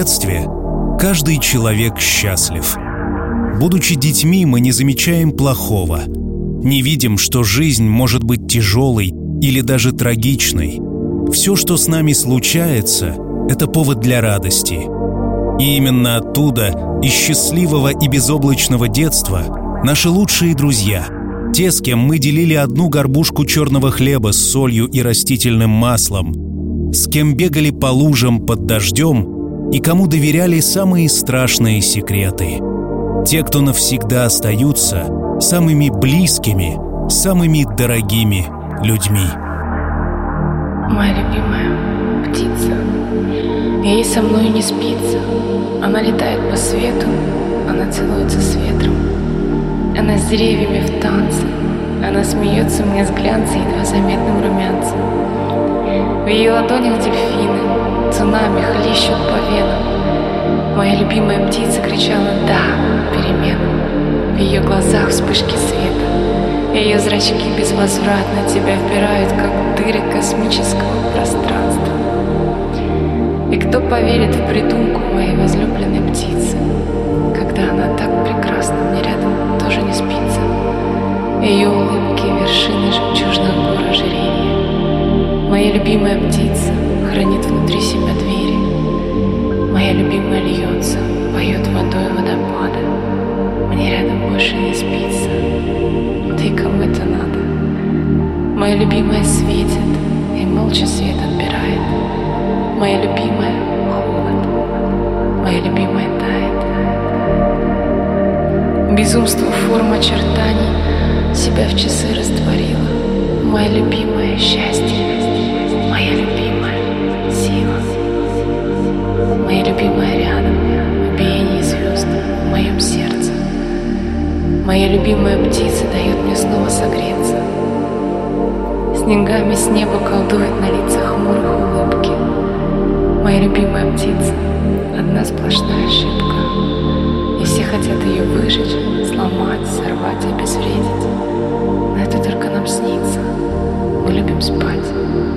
детстве каждый человек счастлив. Будучи детьми, мы не замечаем плохого. Не видим, что жизнь может быть тяжелой или даже трагичной. Все, что с нами случается, это повод для радости. И именно оттуда, из счастливого и безоблачного детства, наши лучшие друзья, те, с кем мы делили одну горбушку черного хлеба с солью и растительным маслом, с кем бегали по лужам под дождем и кому доверяли самые страшные секреты. Те, кто навсегда остаются самыми близкими, самыми дорогими людьми. Моя любимая птица. Ей со мной не спится. Она летает по свету, она целуется с ветром. Она с деревьями в танце. Она смеется мне с глянца едва заметным румянцем. В ее ладонях дельфины, цунами хлещут по венам. Моя любимая птица кричала «Да!» переменам. В ее глазах вспышки света. Ее зрачки безвозвратно тебя впирают, как дыры космического пространства. И кто поверит в придумку моей возлюбленной птицы, когда она так прекрасна мне рядом тоже не спится. Ее улыбки — вершины жемчужных гор. Моя любимая птица хранит внутри себя Птица — одна сплошная ошибка. И все хотят ее выжечь, сломать, сорвать, обезвредить. Но это только нам снится. Мы любим спать,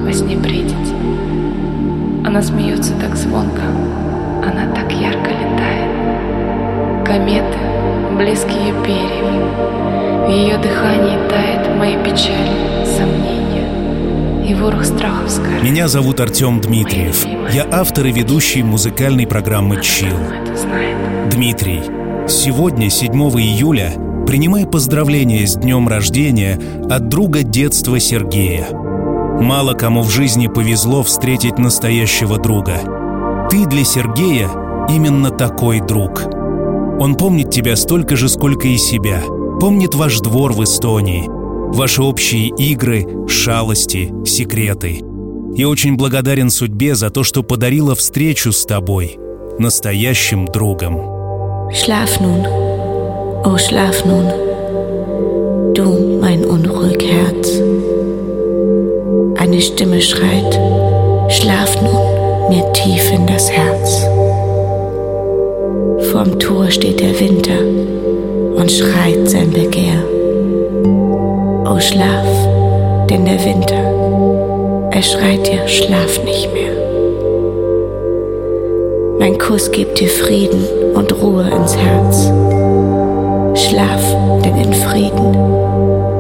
во сне бредить. Она смеется так звонко, она так ярко летает. Кометы, блеск ее перьев, в ее дыхании тает мои печали, сомнения и ворох страхов скорбь. Меня зовут Артем Дмитриев. Я автор и ведущий музыкальной программы «Чил». Дмитрий, сегодня, 7 июля, принимай поздравления с днем рождения от друга детства Сергея. Мало кому в жизни повезло встретить настоящего друга. Ты для Сергея именно такой друг. Он помнит тебя столько же, сколько и себя. Помнит ваш двор в Эстонии – ваши общие игры, шалости, секреты. И очень благодарен судьбе за то, что подарила встречу с тобой, настоящим другом. Schlaf nun, oh schlaf nun, du mein unruhig Herz. Eine Stimme schreit, schlaf nun mir tief in das Herz. Vorm Tor steht der Winter und schreit sein Begehr. Schlaf, denn der Winter, er schreit dir, schlaf nicht mehr. Mein Kuss gibt dir Frieden und Ruhe ins Herz. Schlaf, denn in Frieden,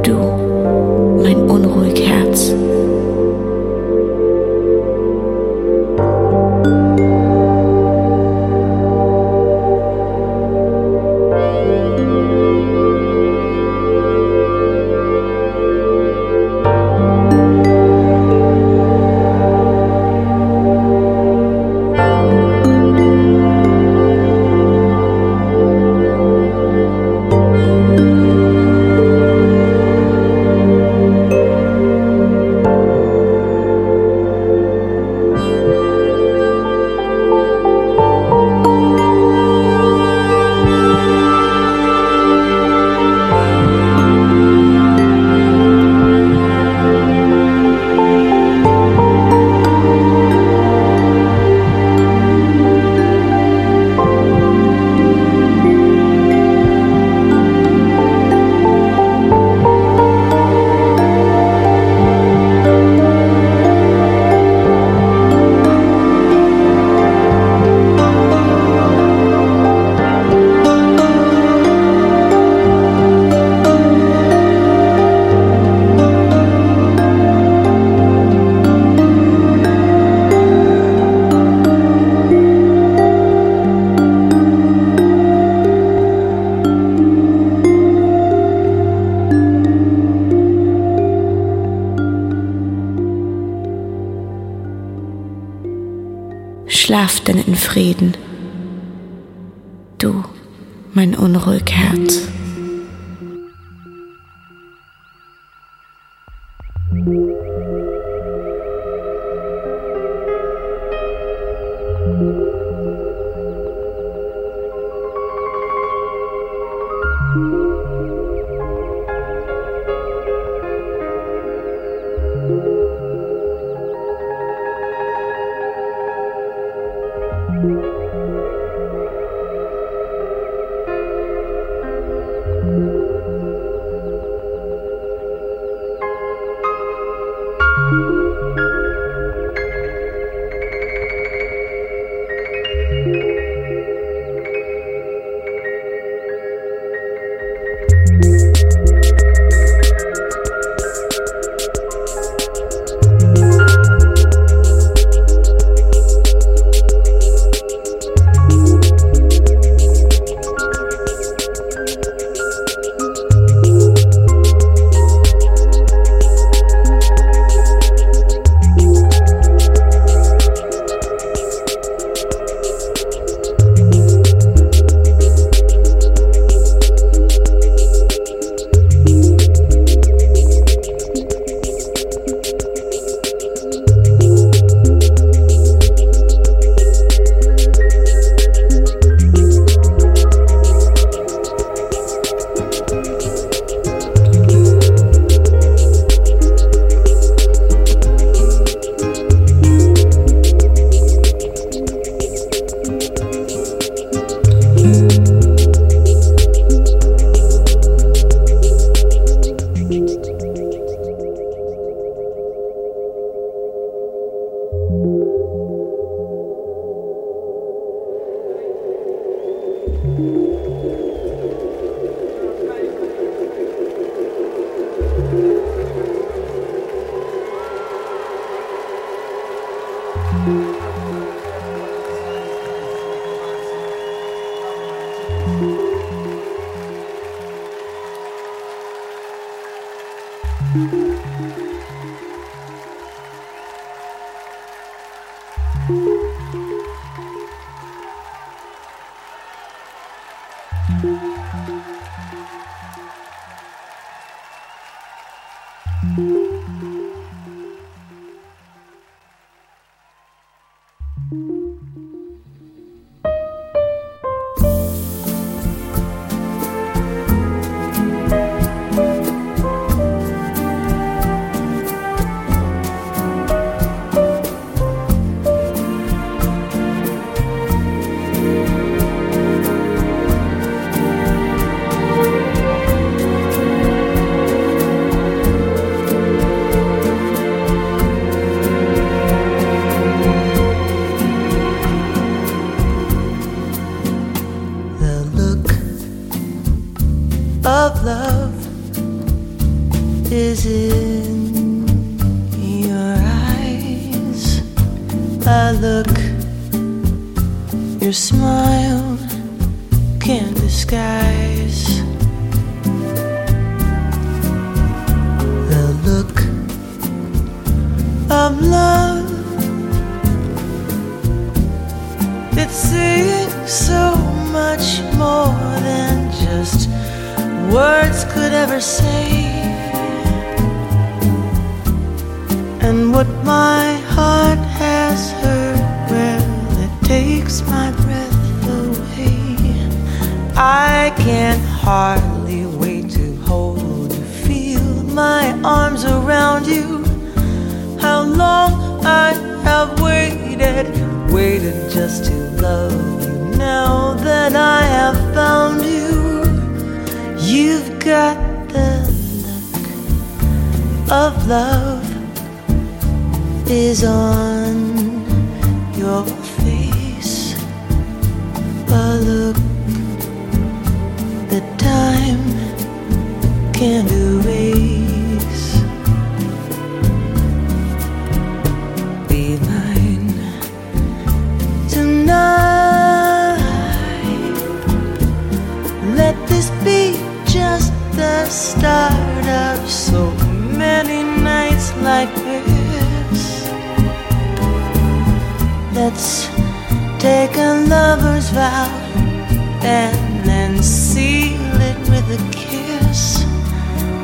du, mein unruhig Herz. Frieden, du, mein unruhig Herz. Let's take a lover's vow and then seal it with a kiss.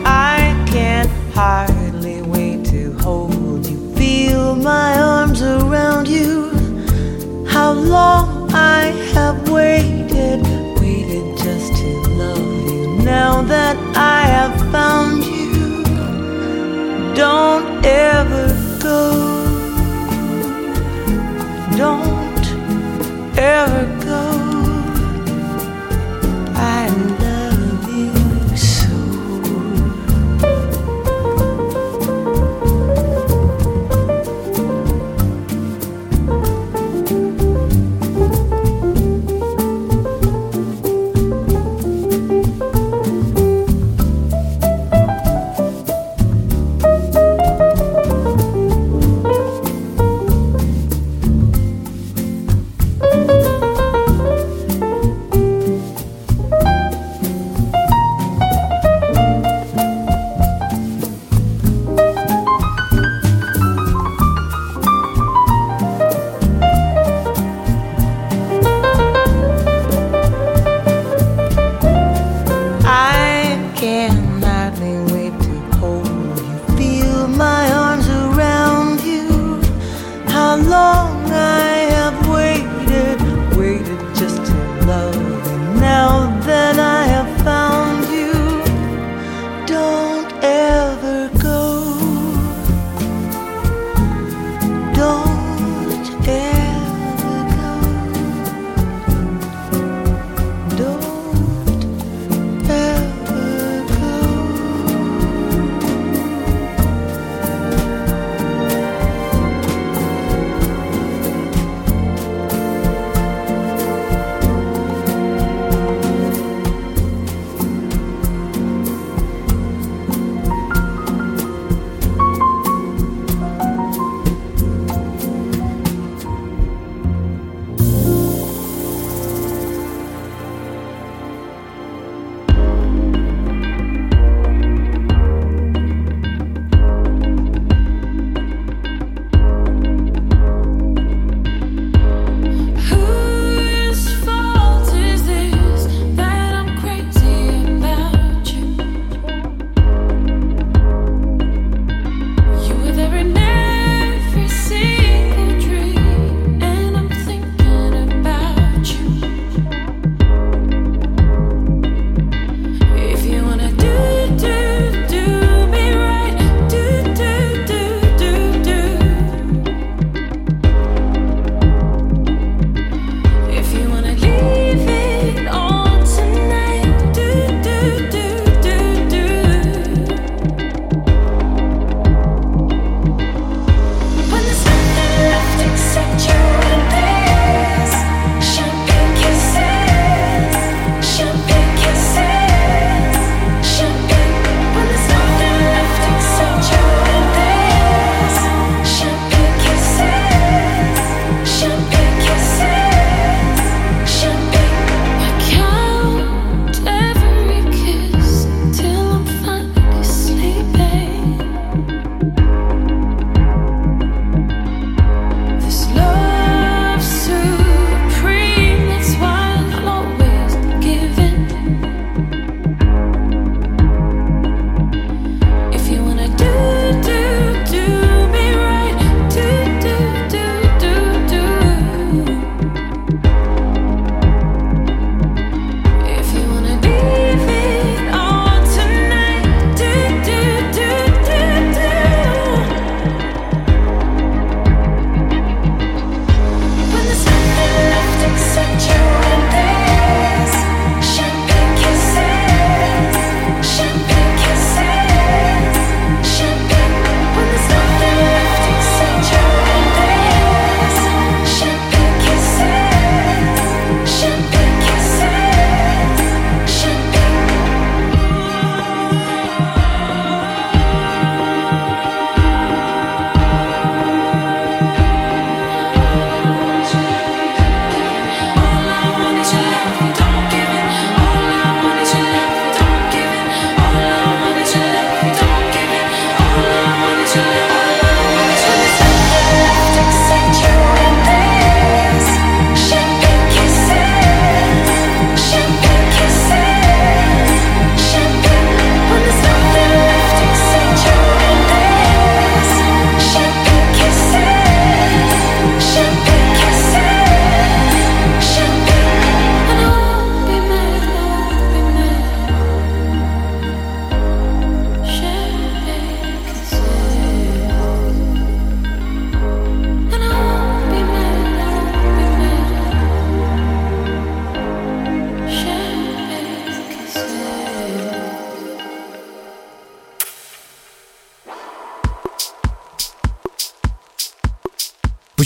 I can't hardly wait to hold you, feel my arms around you. How long I have waited, waited just to love you. Now that I have found you, don't ever go. Don't ever go.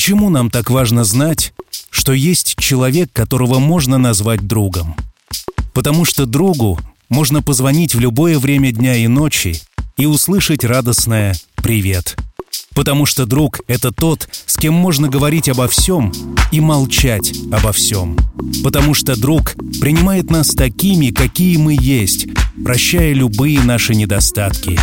Почему нам так важно знать, что есть человек, которого можно назвать другом? Потому что другу можно позвонить в любое время дня и ночи и услышать радостное «Привет». Потому что друг — это тот, с кем можно говорить обо всем и молчать обо всем. Потому что друг принимает нас такими, какие мы есть, прощая любые наши недостатки.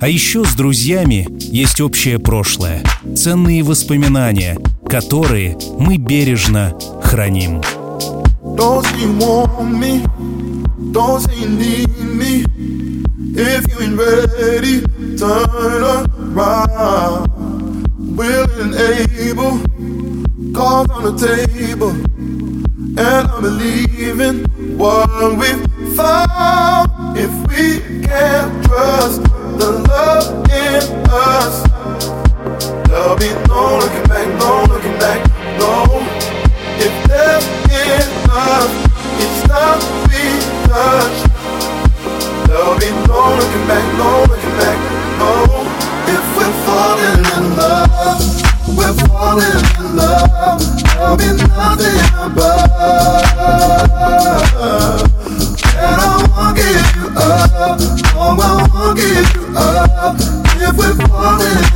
А еще с друзьями есть общее прошлое, ценные воспоминания, которые мы бережно храним. Don't If you ain't ready, turn around. Willing and able, cards on the table. And I'm believing what we've found. If we can't trust the love in us, there'll be no looking back, no looking back, no. If there's enough, it's not we touch. There'll be no looking back, no looking back, no. If we're falling in love, we're falling in love. There'll be nothing above. And I won't give you up, oh, I won't give you up. If we're falling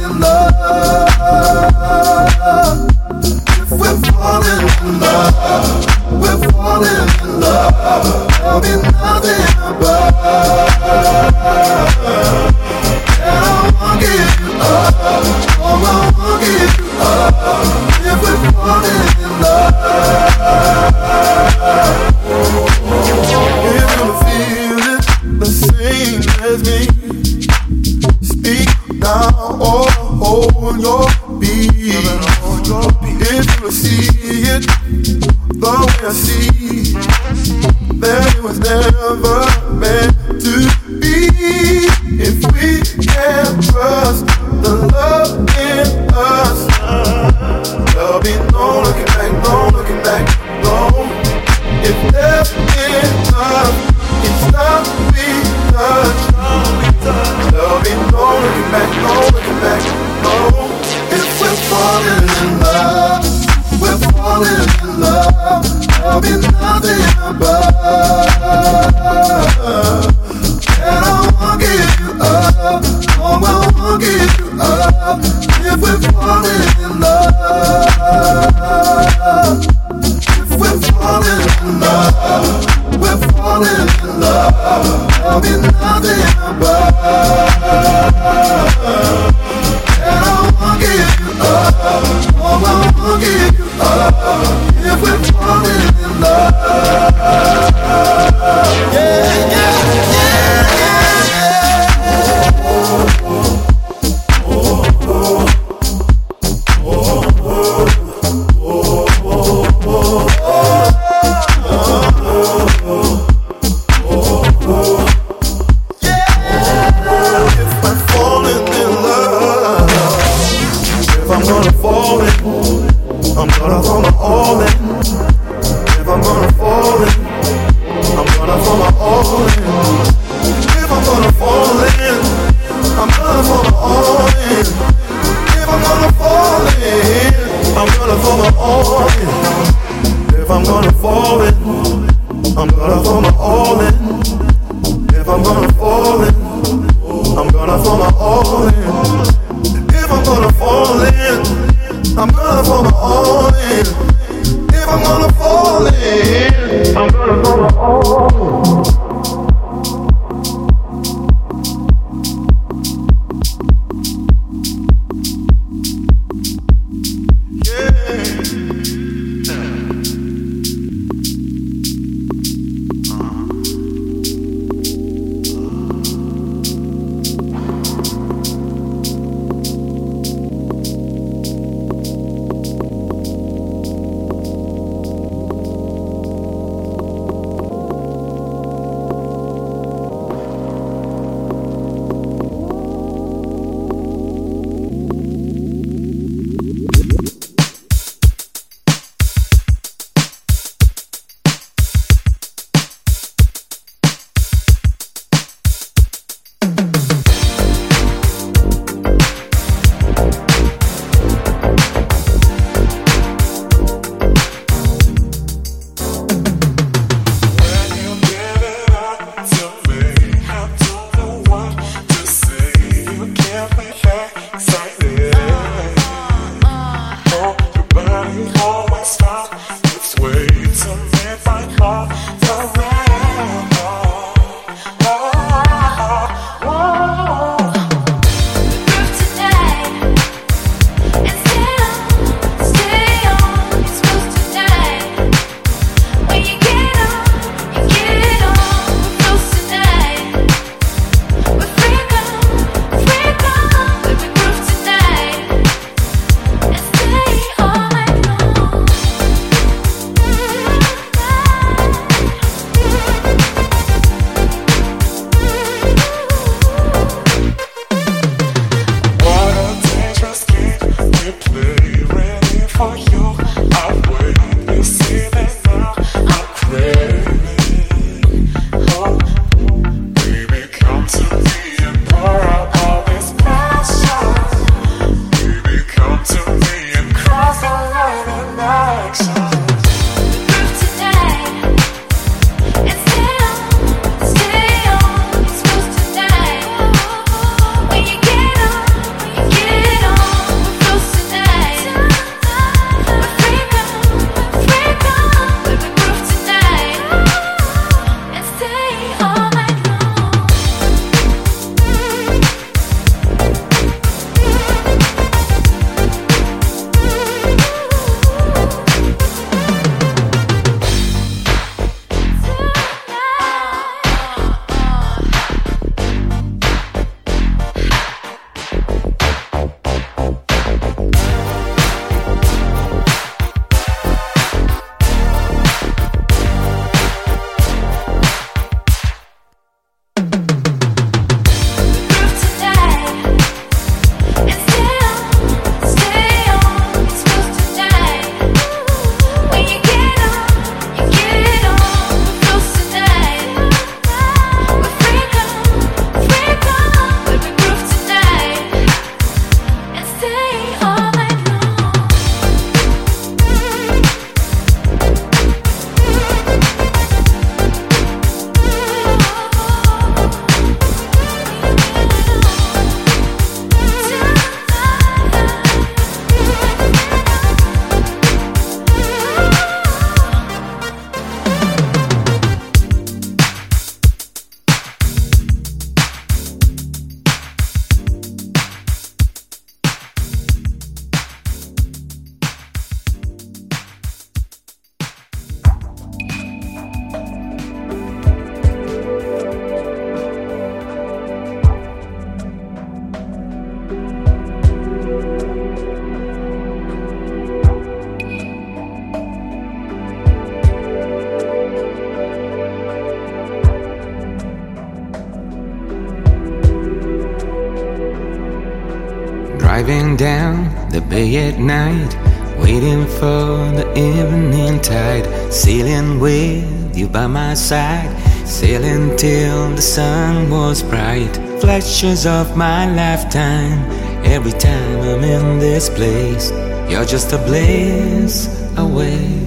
you by my side, sailing till the sun was bright. Flashes of my lifetime, every time I'm in this place, you're just a blaze away.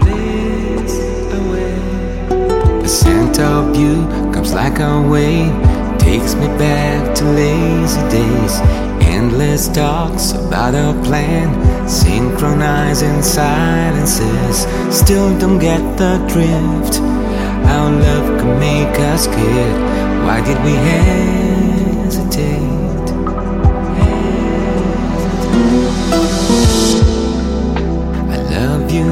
Blaze away. The scent of you comes like a wave, takes me back to lazy days Endless talks about our plan, synchronizing silences. Still don't get the drift. How love can make us scared. Why did we hesitate? I love you.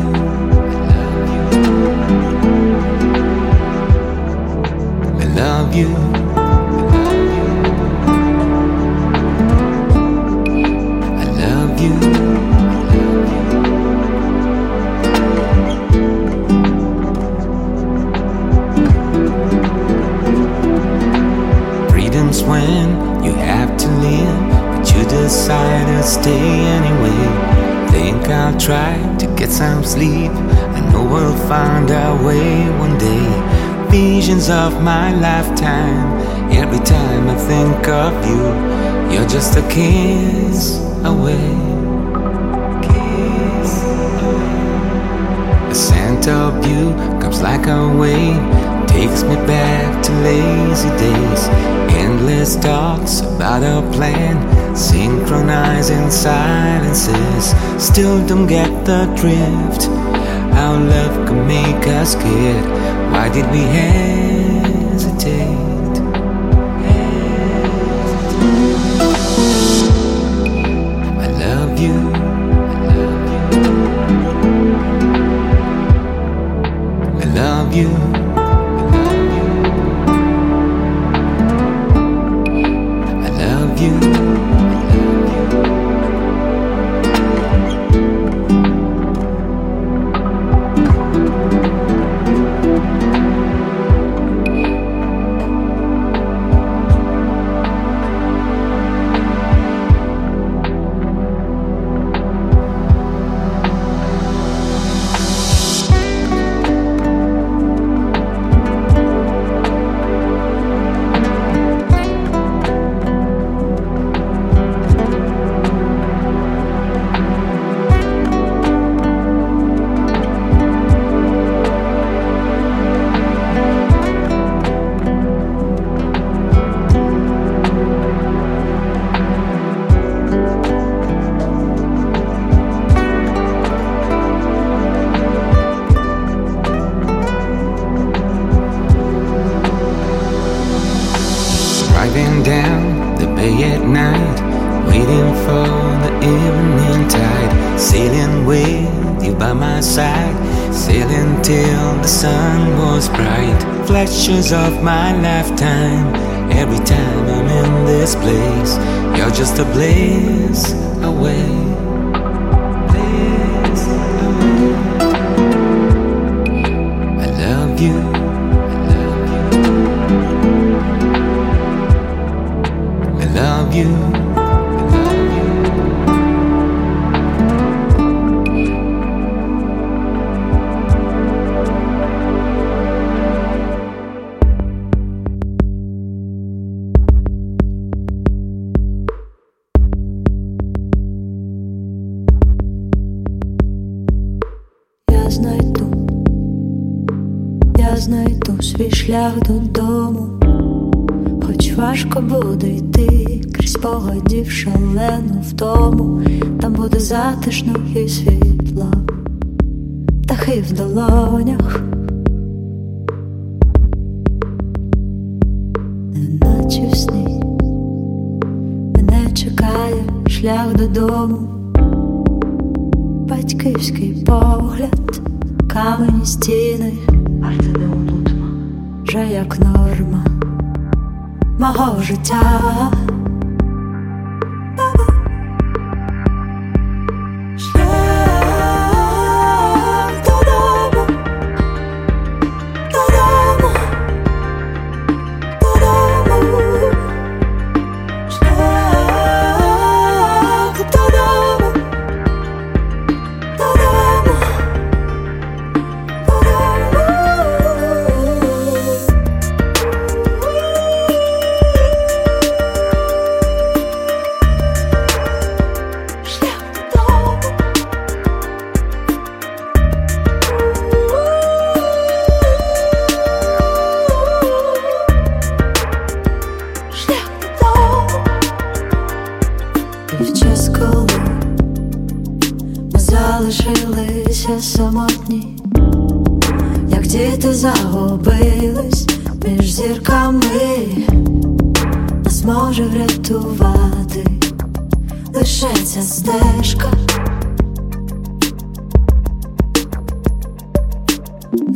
I love you. I love you. Decide to stay anyway. Think I'll try to get some sleep. I know we'll find our way one day. Visions of my lifetime. Every time I think of you, you're just a kiss away. Kiss away. The scent of you comes like a wave, takes me back to lazy days endless talks about a plan, synchronizing silences. Still don't get the drift. How love could make us scared. Why did we hesitate? Шлях додому, хоч важко буде йти крізь погодів шалену втому, там буде затишно і світло, птахи в долонях, неначе в сні. Мене чекає шлях додому, батьківський погляд, камені стіни вже як норма мого життя. самотні, як діти загубились між зірками, нас може врятувати лише ця стежка.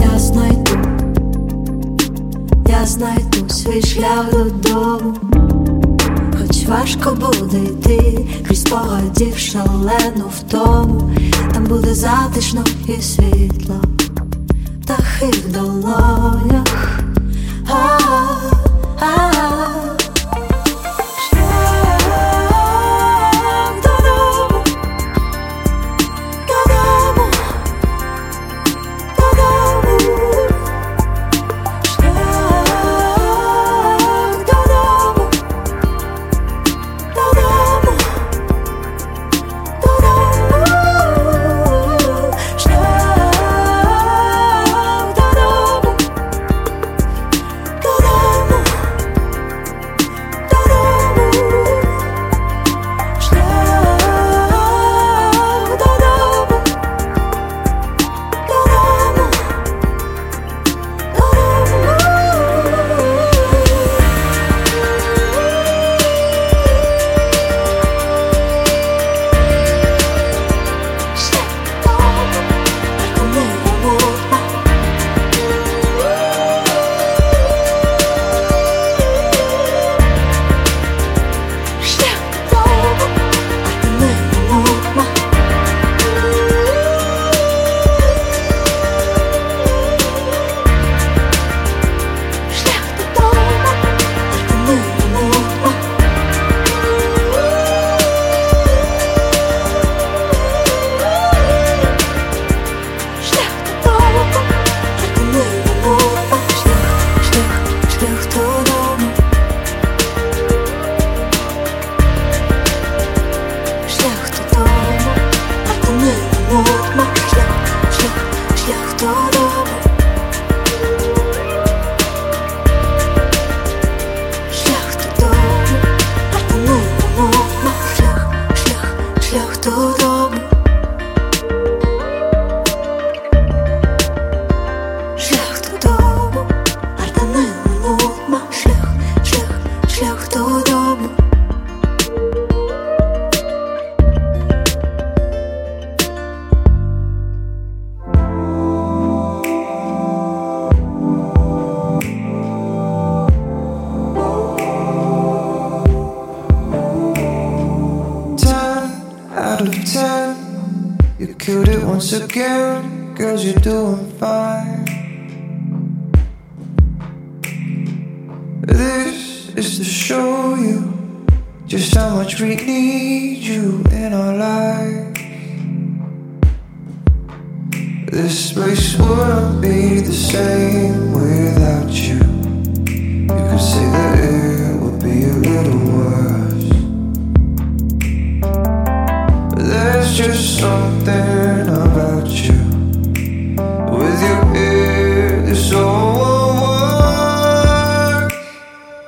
Я знайду, я знайду свій шлях додому важко буде йти, крізь погодів шалену в тому. там буде затишно і світло, птахи в долонях. А -а -а -а -а.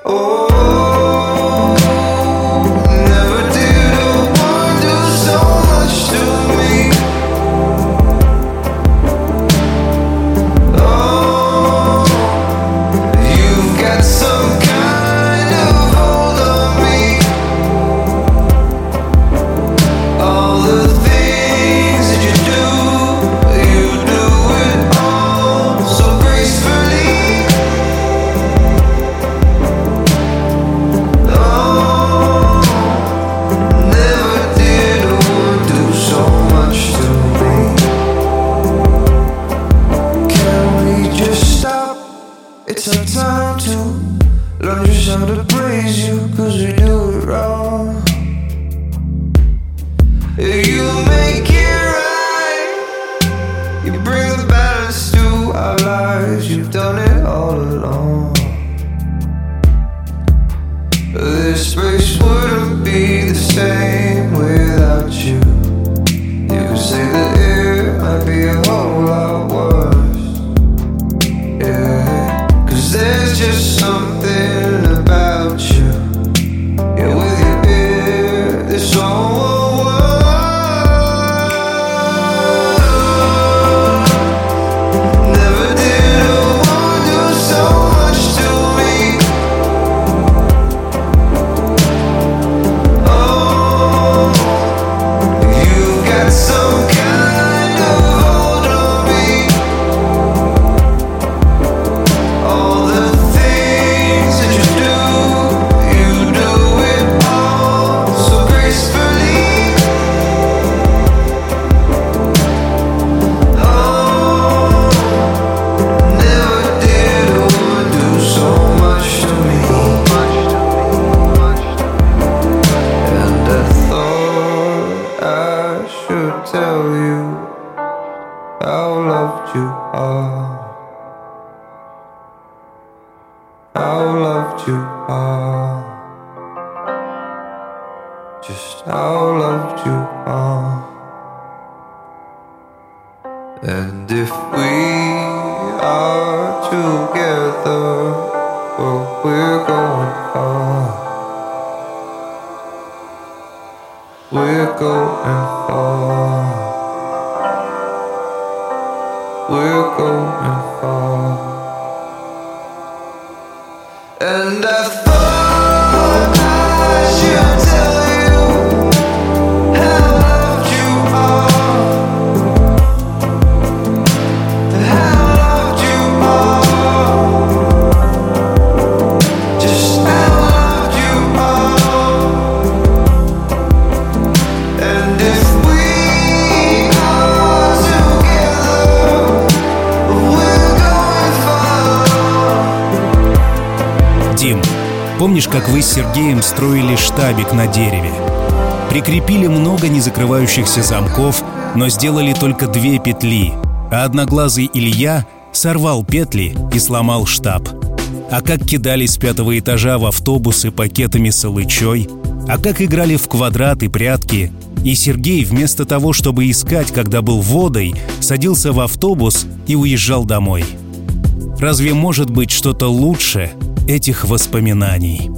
Oh. мы с Сергеем строили штабик на дереве. Прикрепили много незакрывающихся замков, но сделали только две петли, а одноглазый Илья сорвал петли и сломал штаб. А как кидались с пятого этажа в автобусы пакетами с алычой, а как играли в квадрат и прятки, и Сергей вместо того, чтобы искать, когда был водой, садился в автобус и уезжал домой. Разве может быть что-то лучше этих воспоминаний?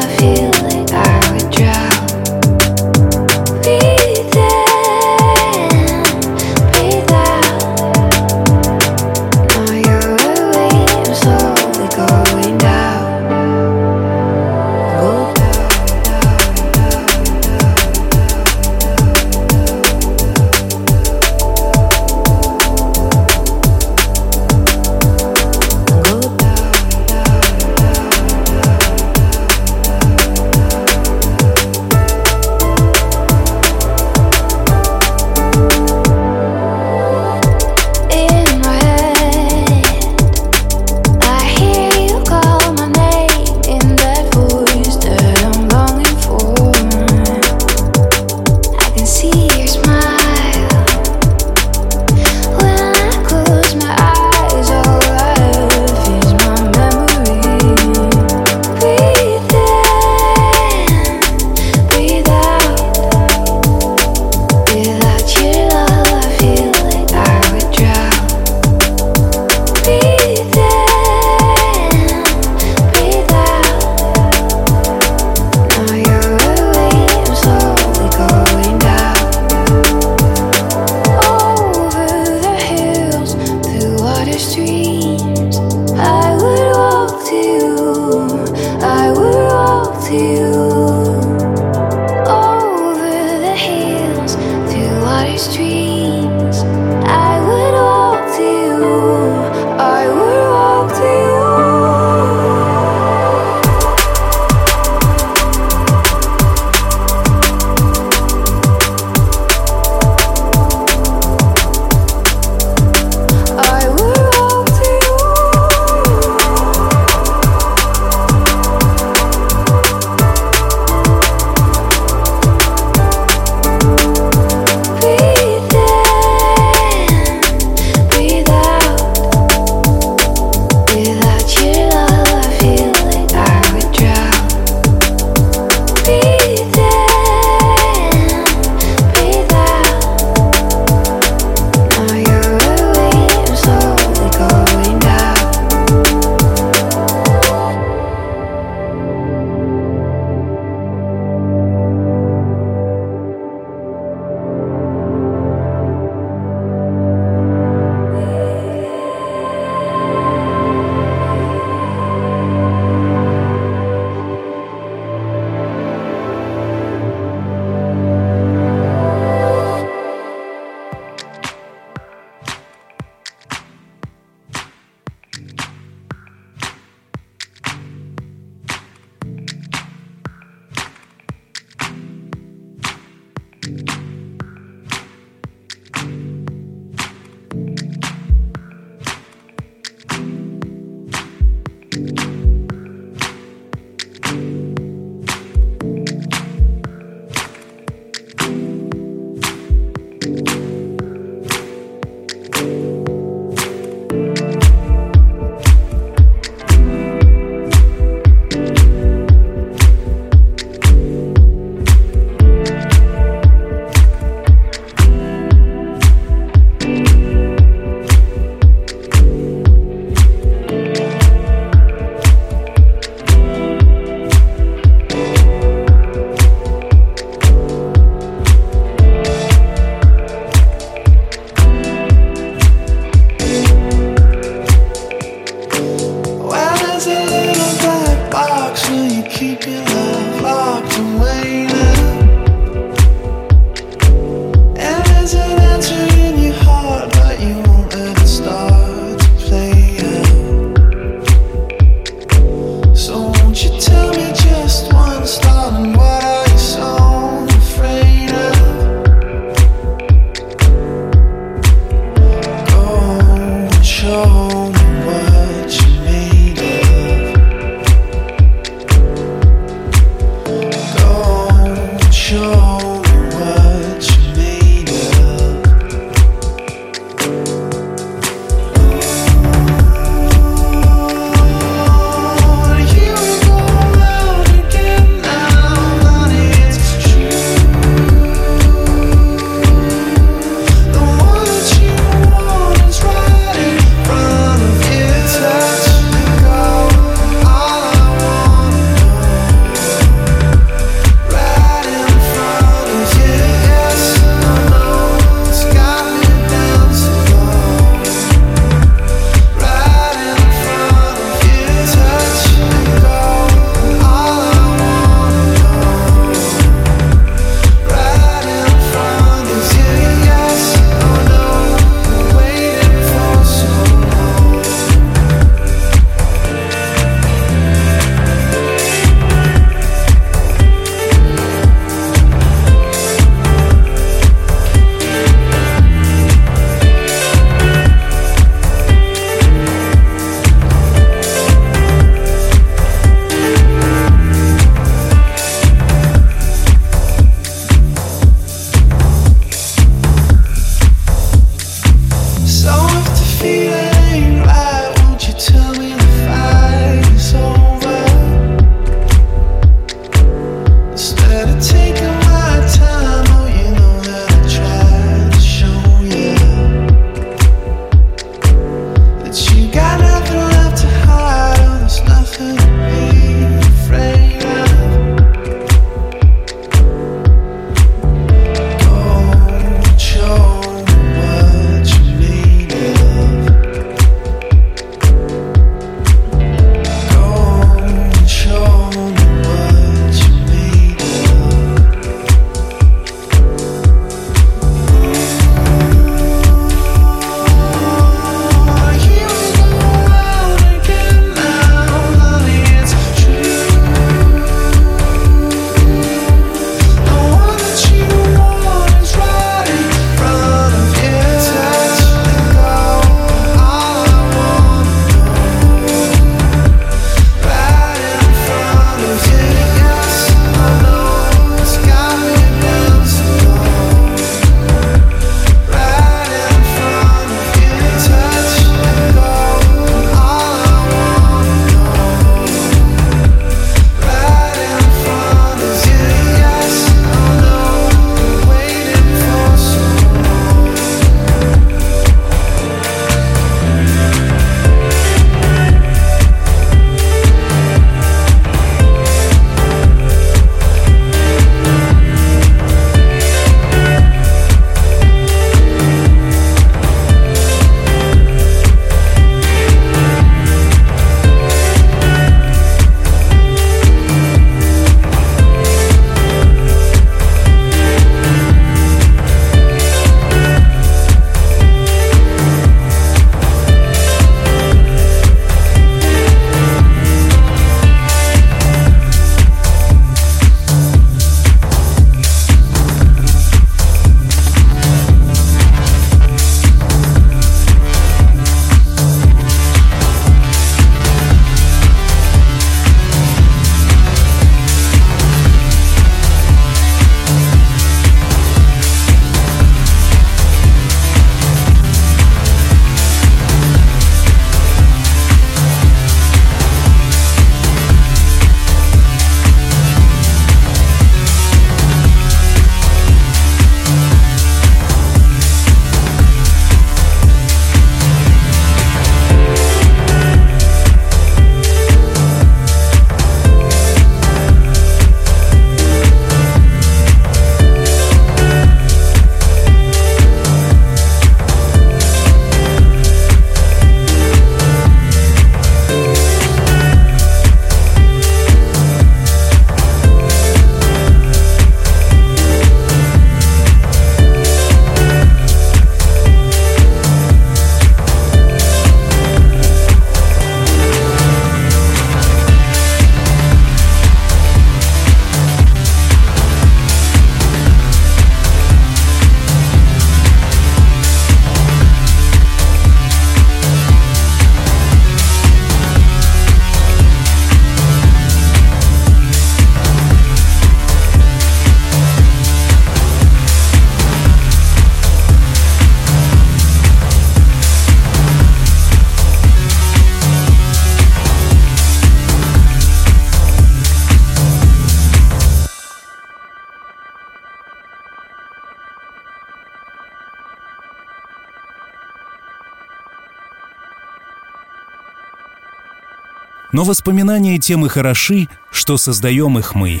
Но воспоминания тем и хороши, что создаем их мы.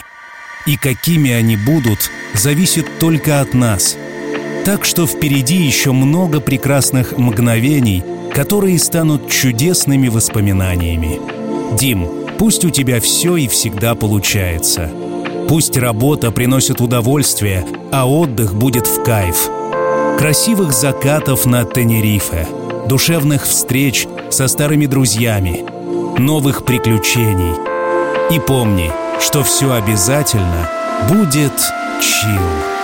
И какими они будут, зависит только от нас. Так что впереди еще много прекрасных мгновений, которые станут чудесными воспоминаниями. Дим, пусть у тебя все и всегда получается. Пусть работа приносит удовольствие, а отдых будет в кайф. Красивых закатов на Тенерифе, душевных встреч со старыми друзьями, новых приключений. И помни, что все обязательно будет чил.